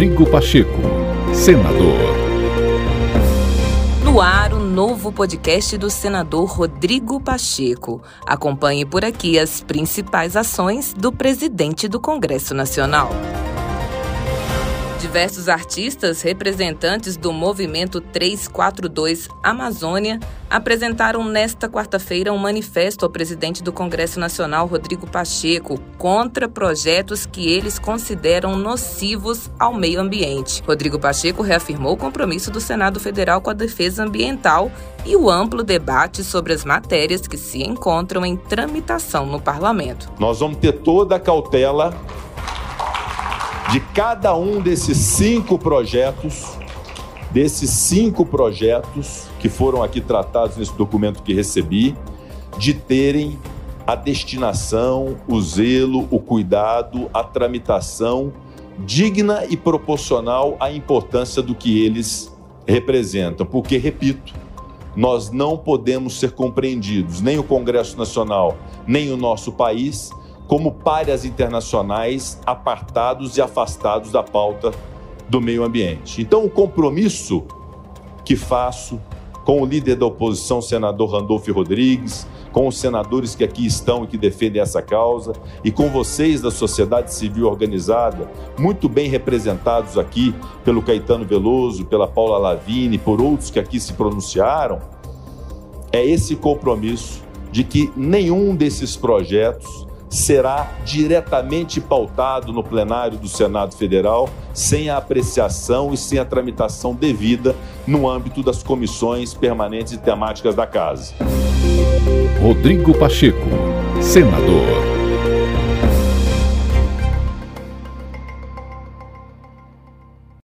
Rodrigo Pacheco, senador. No ar, o novo podcast do senador Rodrigo Pacheco. Acompanhe por aqui as principais ações do presidente do Congresso Nacional. Diversos artistas representantes do movimento 342 Amazônia apresentaram nesta quarta-feira um manifesto ao presidente do Congresso Nacional, Rodrigo Pacheco, contra projetos que eles consideram nocivos ao meio ambiente. Rodrigo Pacheco reafirmou o compromisso do Senado Federal com a defesa ambiental e o amplo debate sobre as matérias que se encontram em tramitação no parlamento. Nós vamos ter toda a cautela de cada um desses cinco projetos, desses cinco projetos que foram aqui tratados nesse documento que recebi, de terem a destinação, o zelo, o cuidado, a tramitação digna e proporcional à importância do que eles representam. Porque, repito, nós não podemos ser compreendidos, nem o Congresso Nacional, nem o nosso país, como párias internacionais apartados e afastados da pauta do meio ambiente. Então, o compromisso que faço com o líder da oposição, senador Randolph Rodrigues, com os senadores que aqui estão e que defendem essa causa, e com vocês da sociedade civil organizada, muito bem representados aqui pelo Caetano Veloso, pela Paula Lavini, por outros que aqui se pronunciaram, é esse compromisso de que nenhum desses projetos será diretamente pautado no plenário do Senado Federal, sem a apreciação e sem a tramitação devida no âmbito das comissões permanentes e temáticas da Casa. Rodrigo Pacheco, senador.